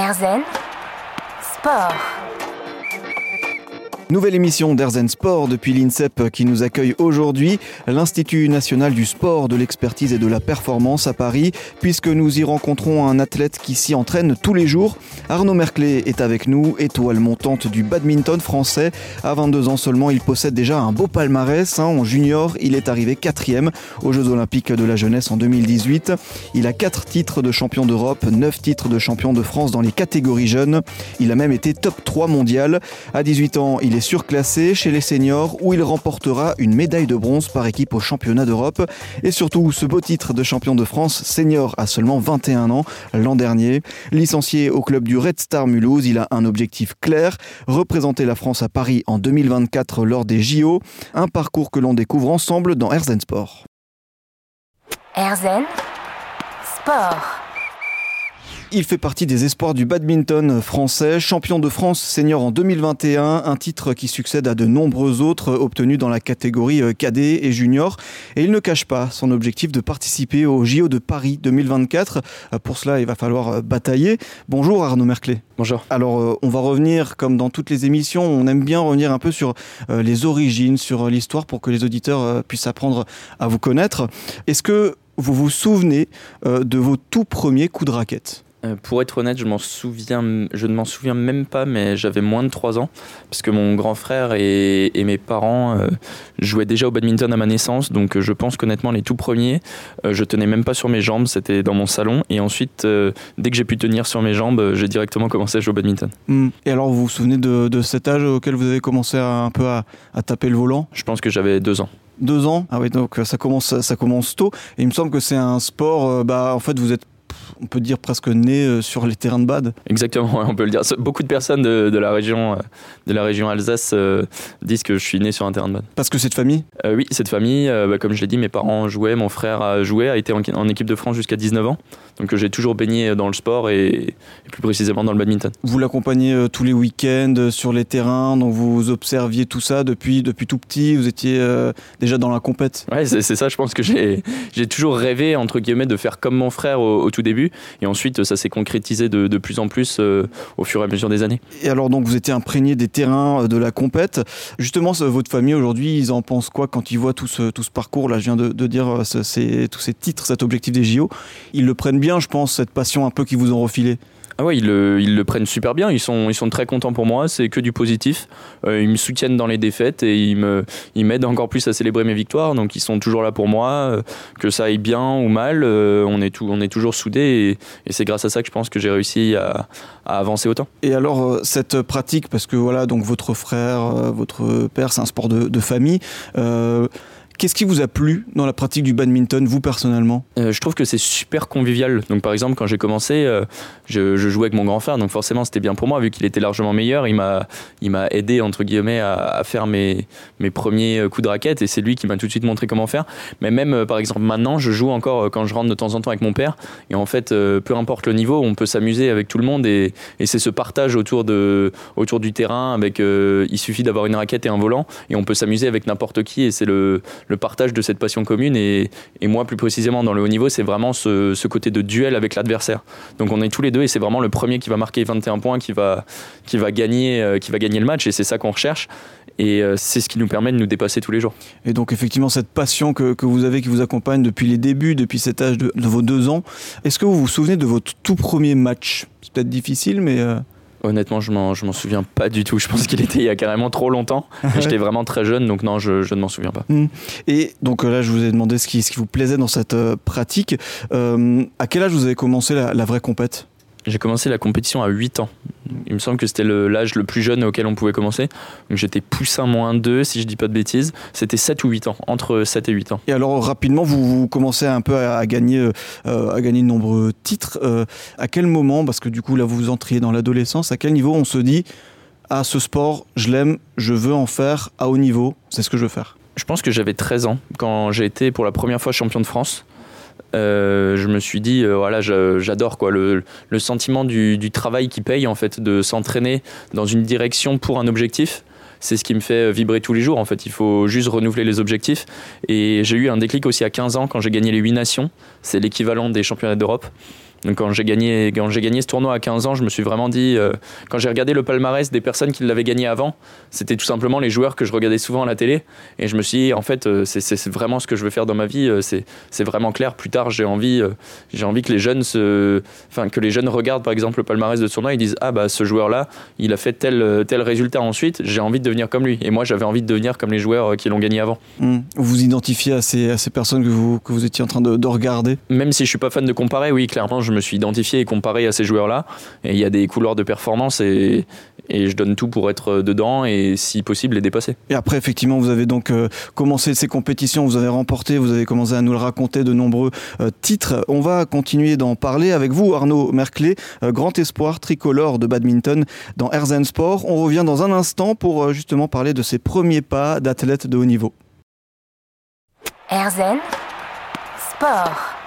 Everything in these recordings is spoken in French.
Erzen Sport. Nouvelle émission d'Erzen Sport depuis l'INSEP qui nous accueille aujourd'hui, l'Institut national du sport, de l'expertise et de la performance à Paris, puisque nous y rencontrons un athlète qui s'y entraîne tous les jours. Arnaud Merclé est avec nous, étoile montante du badminton français. À 22 ans seulement, il possède déjà un beau palmarès. Hein. En junior, il est arrivé quatrième aux Jeux Olympiques de la jeunesse en 2018. Il a 4 titres de champion d'Europe, 9 titres de champion de France dans les catégories jeunes. Il a même été top 3 mondial. À 18 ans, il est surclassé chez les seniors où il remportera une médaille de bronze par équipe au championnat d'Europe. Et surtout, ce beau titre de champion de France senior à seulement 21 ans l'an dernier. Licencié au club du Red Star Mulhouse, il a un objectif clair, représenter la France à Paris en 2024 lors des JO. Un parcours que l'on découvre ensemble dans Herzen Sport. Erzen Sport. Il fait partie des espoirs du badminton français, champion de France senior en 2021, un titre qui succède à de nombreux autres obtenus dans la catégorie euh, cadet et junior. Et il ne cache pas son objectif de participer au JO de Paris 2024. Euh, pour cela, il va falloir euh, batailler. Bonjour Arnaud Merclé. Bonjour. Alors, on va revenir, comme dans toutes les émissions, on aime bien revenir un peu sur les origines, sur l'histoire pour que les auditeurs puissent apprendre à vous connaître. Est-ce que vous vous souvenez de vos tout premiers coups de raquette? Euh, pour être honnête, je m'en souviens, je ne m'en souviens même pas, mais j'avais moins de 3 ans, parce que mon grand frère et, mes parents euh, jouaient déjà au badminton à ma naissance, donc euh, je pense qu'honnêtement, les tout premiers, je tenais même pas sur mes jambes, c'était dans mon salon, et ensuite, dès que j'ai pu tenir sur mes jambes, j'ai directement commencé à jouer au badminton. Hmm. Et alors, vous vous souvenez de, cet âge auquel vous avez commencé un peu à, taper le volant? Je pense que j'avais 2 ans deux ans? Ah oui, donc ça commence, ça commence tôt. Et il me semble que c'est un sport, bah, en fait, vous êtes on peut dire presque né euh, sur les terrains de bad. Exactement, on peut le dire. Beaucoup de personnes de, la région, euh, de la région Alsace euh, disent que je suis né sur un terrain de bad. Parce que cette famille? Oui, cette famille, bah, comme je l'ai dit, mes parents jouaient, mon frère a joué, a été en, équipe de France jusqu'à 19 ans. Donc j'ai toujours baigné dans le sport et, plus précisément dans le badminton. Vous l'accompagnez tous les week-ends sur les terrains, donc vous observiez tout ça depuis, depuis tout petit, vous étiez déjà dans la compète? Ouais, c'est ça, je pense que j'ai toujours rêvé, entre guillemets, de faire comme mon frère au tout début. Et ensuite, ça s'est concrétisé de, plus en plus euh, au fur et à mesure des années. Et alors, donc, vous étiez imprégné des terrains euh, de la compète. Justement, votre famille aujourd'hui, ils en pensent quoi quand ils voient tout ce, parcours? Là, je viens de, dire euh, tous ces titres, cet objectif des JO. Ils le prennent bien, je pense, cette passion un peu qu'ils vous ont refilé ah ouais, ils le, prennent super bien. Ils sont, très contents pour moi. C'est que du positif. Euh, ils me soutiennent dans les défaites et ils m'aident encore plus à célébrer mes victoires. Donc ils sont toujours là pour moi, euh, que ça aille bien ou mal. Euh, on est toujours soudés et, c'est grâce à ça que je pense que j'ai réussi à, avancer autant. Et alors cette pratique, parce que voilà, donc votre frère, votre père, c'est un sport de famille. Qu'est-ce qui vous a plu dans la pratique du badminton, vous personnellement euh, Je trouve que c'est super convivial. Donc par exemple, quand j'ai commencé, euh, je, jouais avec mon grand frère, donc forcément c'était bien pour moi vu qu'il était largement meilleur. Il m'a, il m'a aidé entre guillemets à, faire mes, mes premiers euh, coups de raquette et c'est lui qui m'a tout de suite montré comment faire. Mais même par exemple maintenant, je joue encore quand je rentre de temps en temps avec mon père et en fait, peu importe le niveau, on peut s'amuser avec tout le monde et, et c'est ce partage autour de, autour du terrain. Avec, il suffit d'avoir une raquette et un volant et on peut s'amuser avec n'importe qui et c'est le le partage de cette passion commune. Et, moi, plus précisément, dans le haut niveau, c'est vraiment ce, côté de duel avec l'adversaire. Donc on est tous les deux et c'est vraiment le premier qui va marquer 21 points, qui va, qui va, gagner, euh, qui va gagner le match. Et c'est ça qu'on recherche. Et euh, c'est ce qui nous permet de nous dépasser tous les jours. Et donc effectivement, cette passion que, vous avez, qui vous accompagne depuis les débuts, depuis cet âge de, vos deux ans, est-ce que vous vous souvenez de votre tout premier match? C'est peut-être difficile, mais... Euh, Honnêtement, je m'en, m'en souviens pas du tout. Je pense qu'il était il y a carrément trop longtemps. J'étais vraiment très jeune, donc non, je, ne m'en souviens pas. Hmm. Et donc là, je vous ai demandé ce qui, ce qui vous plaisait dans cette euh, pratique. Euh, à quel âge vous avez commencé la, la vraie compète? J'ai commencé la compétition à 8 ans. Il me semble que c'était l'âge le, plus jeune auquel on pouvait commencer. Donc j'étais poussin moins 2, si je dis pas de bêtises. C'était 7 ou 8 ans, entre 7 et 8 ans. Et alors rapidement, vous, commencez un peu à, gagner, euh, à gagner de nombreux titres. Euh, à quel moment, parce que du coup là vous entriez dans l'adolescence, à quel niveau on se dit ah ce sport, je l'aime, je veux en faire à haut niveau, c'est ce que je veux faire Je pense que j'avais 13 ans quand j'ai été pour la première fois champion de France. Euh, je me suis dit euh, voilà j'adore quoi le, le sentiment du, du, travail qui paye en fait de s'entraîner dans une direction pour un objectif. C'est ce qui me fait vibrer tous les jours en fait. Il faut juste renouveler les objectifs. Et j'ai eu un déclic aussi à 15 ans quand j'ai gagné les 8 nations. C'est l'équivalent des championnats d'Europe Donc quand j'ai gagné, quand j'ai gagné ce tournoi à 15 ans, je me suis vraiment dit, euh, quand j'ai regardé le palmarès des personnes qui l'avaient gagné avant, c'était tout simplement les joueurs que je regardais souvent à la télé. Et je me suis dit, en fait, euh, c'est vraiment ce que je veux faire dans ma vie. Euh, c'est vraiment clair. Plus tard, j'ai envie, j'ai envie que les jeunes se, enfin que les jeunes regardent par exemple le palmarès de ce tournoi, ils disent, ah bah ce joueur-là, il a fait tel tel résultat ensuite. J'ai envie de devenir comme lui. Et moi, j'avais envie de devenir comme les joueurs qui l'ont gagné avant. Mmh. Vous vous identifiez à ces, à ces personnes que vous, que vous étiez en train de, de regarder? Même si je suis pas fan de comparer, oui, clairement, je me suis identifié et comparé à ces joueurs-là. Et il y a des couloirs de performance et, et je donne tout pour être dedans et si possible les dépasser. Et après, effectivement, vous avez donc euh, commencé ces compétitions, vous avez remporté, vous avez commencé à nous le raconter, de nombreux euh, titres. On va continuer d'en parler avec vous, Arnaud Merclé, euh, grand espoir tricolore de badminton dans Herzen Sport. On revient dans un instant pour justement parler de ses premiers pas d'athlète de haut niveau. Herzen Sport.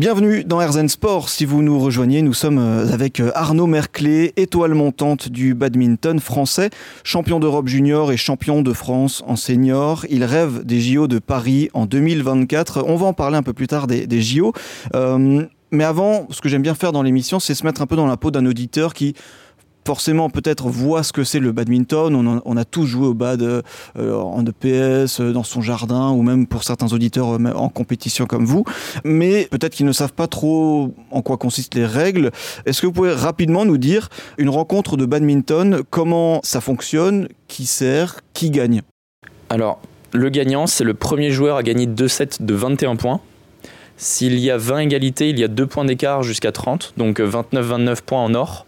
Bienvenue dans Herzen Sport. Si vous nous rejoignez, nous sommes euh, avec euh, Arnaud Merclé, étoile montante du badminton français, champion d'Europe junior et champion de France en senior. Il rêve des JO de Paris en 2024. On va en parler un peu plus tard des, JO. Euh, mais avant, ce que j'aime bien faire dans l'émission, c'est se mettre un peu dans la peau d'un auditeur qui forcément peut-être voit ce que c'est le badminton. On, a tous joué au bad euh, en EPS, euh, dans son jardin, ou même pour certains auditeurs euh, en compétition comme vous. Mais peut-être qu'ils ne savent pas trop en quoi consistent les règles. Est-ce que vous pouvez rapidement nous dire une rencontre de badminton, comment ça fonctionne, qui sert, qui gagne? Alors, le gagnant, c'est le premier joueur à gagner deux sets de 21 points. S'il y a 20 égalités, il y a 2 points d'écart jusqu'à 30, donc 29-29 points en or.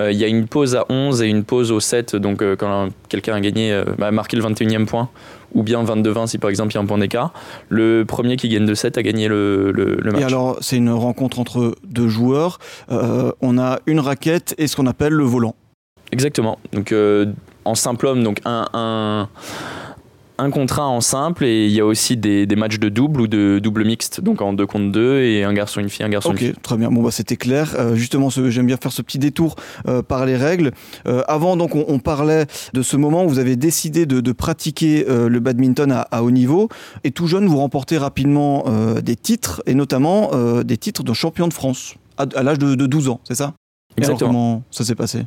Euh, il y a une pause à 11 et une pause au 7, donc euh, quand quelqu'un a gagné, euh, a marqué le 21e point, ou bien 22-20 si par exemple il y a un point d'écart. Le premier qui gagne de 7 a gagné le, match. Et alors, c'est une rencontre entre deux joueurs. on a une raquette et ce qu'on appelle le volant. Exactement. Donc en simple homme, donc un un contrat en simple et il y a aussi des, matchs de double ou de double mixte, donc en deux contre deux et un garçon, une fille, un garçon, une fille. très bien. Bon, bah, c'était clair. Euh, justement, j'aime bien faire ce petit détour euh, par les règles. Euh, avant, donc, on, parlait de ce moment où vous avez décidé de, pratiquer le badminton à, haut niveau et tout jeune, vous remportez rapidement des titres et notamment des titres de champion de France à, l'âge de, 12 ans, c'est ça? Exactement. comment ça s'est passé?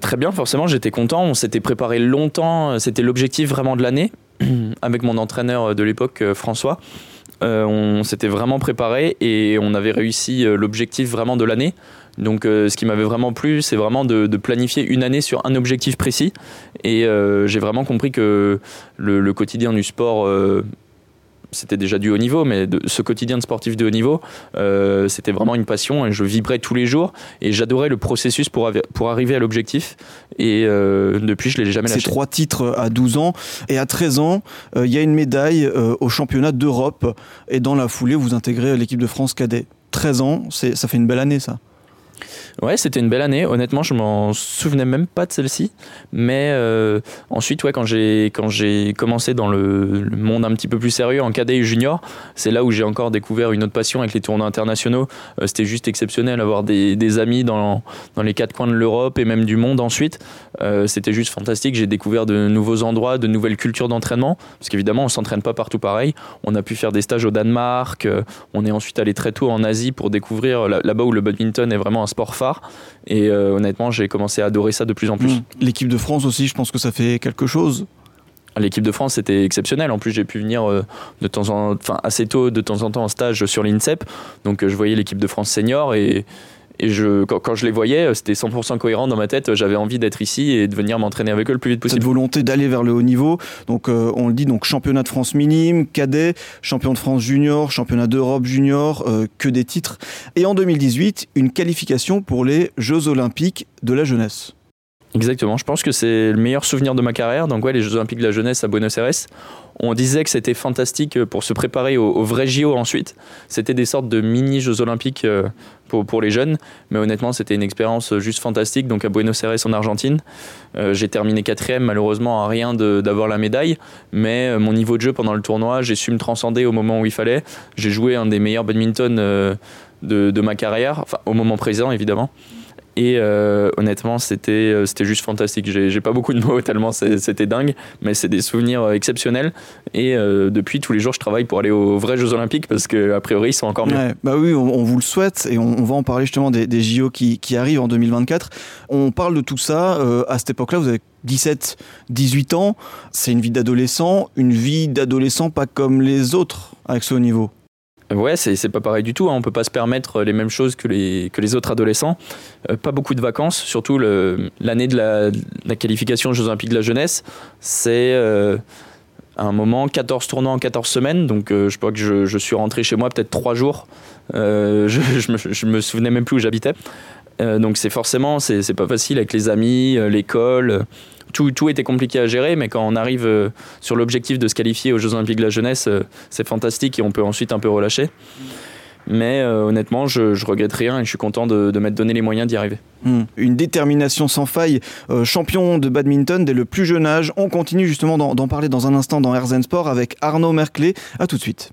Très bien, forcément, j'étais content. On s'était préparé longtemps. C'était l'objectif vraiment de l'année. avec mon entraîneur de l'époque, euh, François. Euh, on s'était vraiment préparé et on avait réussi euh, l'objectif vraiment de l'année. Donc ce qui m'avait vraiment plu, c'est vraiment de, planifier une année sur un objectif précis. Et j'ai vraiment compris que le, quotidien du sport c'était déjà du haut niveau, mais ce quotidien de sportif de haut niveau, euh, c'était vraiment une passion et je vibrais tous les jours et j'adorais le processus pour, pour arriver à l'objectif. Et euh, depuis, je l'ai jamais lâché. C'est trois titres à 12 ans et à 13 ans, euh, il y a une médaille au championnat d'Europe et dans la foulée, vous intégrez l'équipe de France cadet. 13 ans, ça fait une belle année ça. Ouais, c'était une belle année. Honnêtement, je m'en souvenais même pas de celle-ci. Mais euh, ensuite, ouais, quand j'ai quand j'ai commencé dans le, monde un petit peu plus sérieux en cadet et junior, c'est là où j'ai encore découvert une autre passion avec les tournois internationaux. Euh, c'était juste exceptionnel avoir des, des, amis dans dans les quatre coins de l'Europe et même du monde ensuite. Euh, c'était juste fantastique. J'ai découvert de nouveaux endroits, de nouvelles cultures d'entraînement. Parce qu'évidemment, on s'entraîne pas partout pareil. On a pu faire des stages au Danemark. on est ensuite allé très tôt en Asie pour découvrir là-bas où le badminton est vraiment un sport phare et euh, honnêtement, j'ai commencé à adorer ça de plus en plus. Hmm. L'équipe de France aussi, je pense que ça fait quelque chose. L'équipe de France c'était exceptionnel. En plus, j'ai pu venir euh, de temps en, enfin assez tôt, de temps en temps en stage sur l'INSEP. Donc, euh, je voyais l'équipe de France senior et et je, quand, je les voyais, c'était 100% cohérent dans ma tête. J'avais envie d'être ici et de venir m'entraîner avec eux le plus vite possible. Cette volonté d'aller vers le haut niveau. Donc, euh, on le dit, donc championnat de France minime, cadet, champion de France junior, championnat d'Europe junior, euh, que des titres. Et en 2018, une qualification pour les Jeux Olympiques de la jeunesse. Exactement, je pense que c'est le meilleur souvenir de ma carrière. Donc ouais, les Jeux Olympiques de la jeunesse à Buenos Aires. On disait que c'était fantastique pour se préparer aux, vrais JO ensuite. C'était des sortes de mini Jeux Olympiques euh, pour, les jeunes, mais honnêtement c'était une expérience juste fantastique. Donc à Buenos Aires en Argentine, euh, j'ai terminé quatrième, malheureusement à rien d'avoir la médaille, mais euh, mon niveau de jeu pendant le tournoi, j'ai su me transcender au moment où il fallait. J'ai joué un des meilleurs badminton de, de ma carrière, enfin au moment présent évidemment. Et euh, honnêtement, c'était euh, c'était juste fantastique. J'ai pas beaucoup de mots tellement c'était dingue, mais c'est des souvenirs euh, exceptionnels. Et depuis, tous les jours, je travaille pour aller aux vrais Jeux Olympiques parce qu'a priori, ils sont encore mieux. bah oui, on, vous le souhaite et on, va en parler justement des, JO qui, qui, arrivent en 2024. On parle de tout ça. à cette époque-là, vous avez 17, 18 ans. C'est une vie d'adolescent, une vie d'adolescent pas comme les autres avec ce haut niveau. Ouais, c'est pas pareil du tout. Hein. On peut pas se permettre les mêmes choses que les, que les autres adolescents. Euh, pas beaucoup de vacances, surtout l'année de la, qualification aux Jeux Olympiques de la jeunesse. C'est euh, un moment 14 tournois en 14 semaines. Donc euh, je crois que je, suis rentré chez moi peut-être 3 jours. je, je, me, je me souvenais même plus où j'habitais. donc c'est forcément, c'est pas facile avec les amis, l'école tout, tout, était compliqué à gérer, mais quand on arrive euh, sur l'objectif de se qualifier aux Jeux Olympiques de la jeunesse, euh, c'est fantastique et on peut ensuite un peu relâcher. Mais euh, honnêtement, je, je, regrette rien et je suis content de, m'être donné les moyens d'y arriver. Hmm. Une détermination sans faille, champion de badminton dès le plus jeune âge. On continue justement d'en parler dans un instant dans Herzen Sport avec Arnaud Merclé. A tout de suite.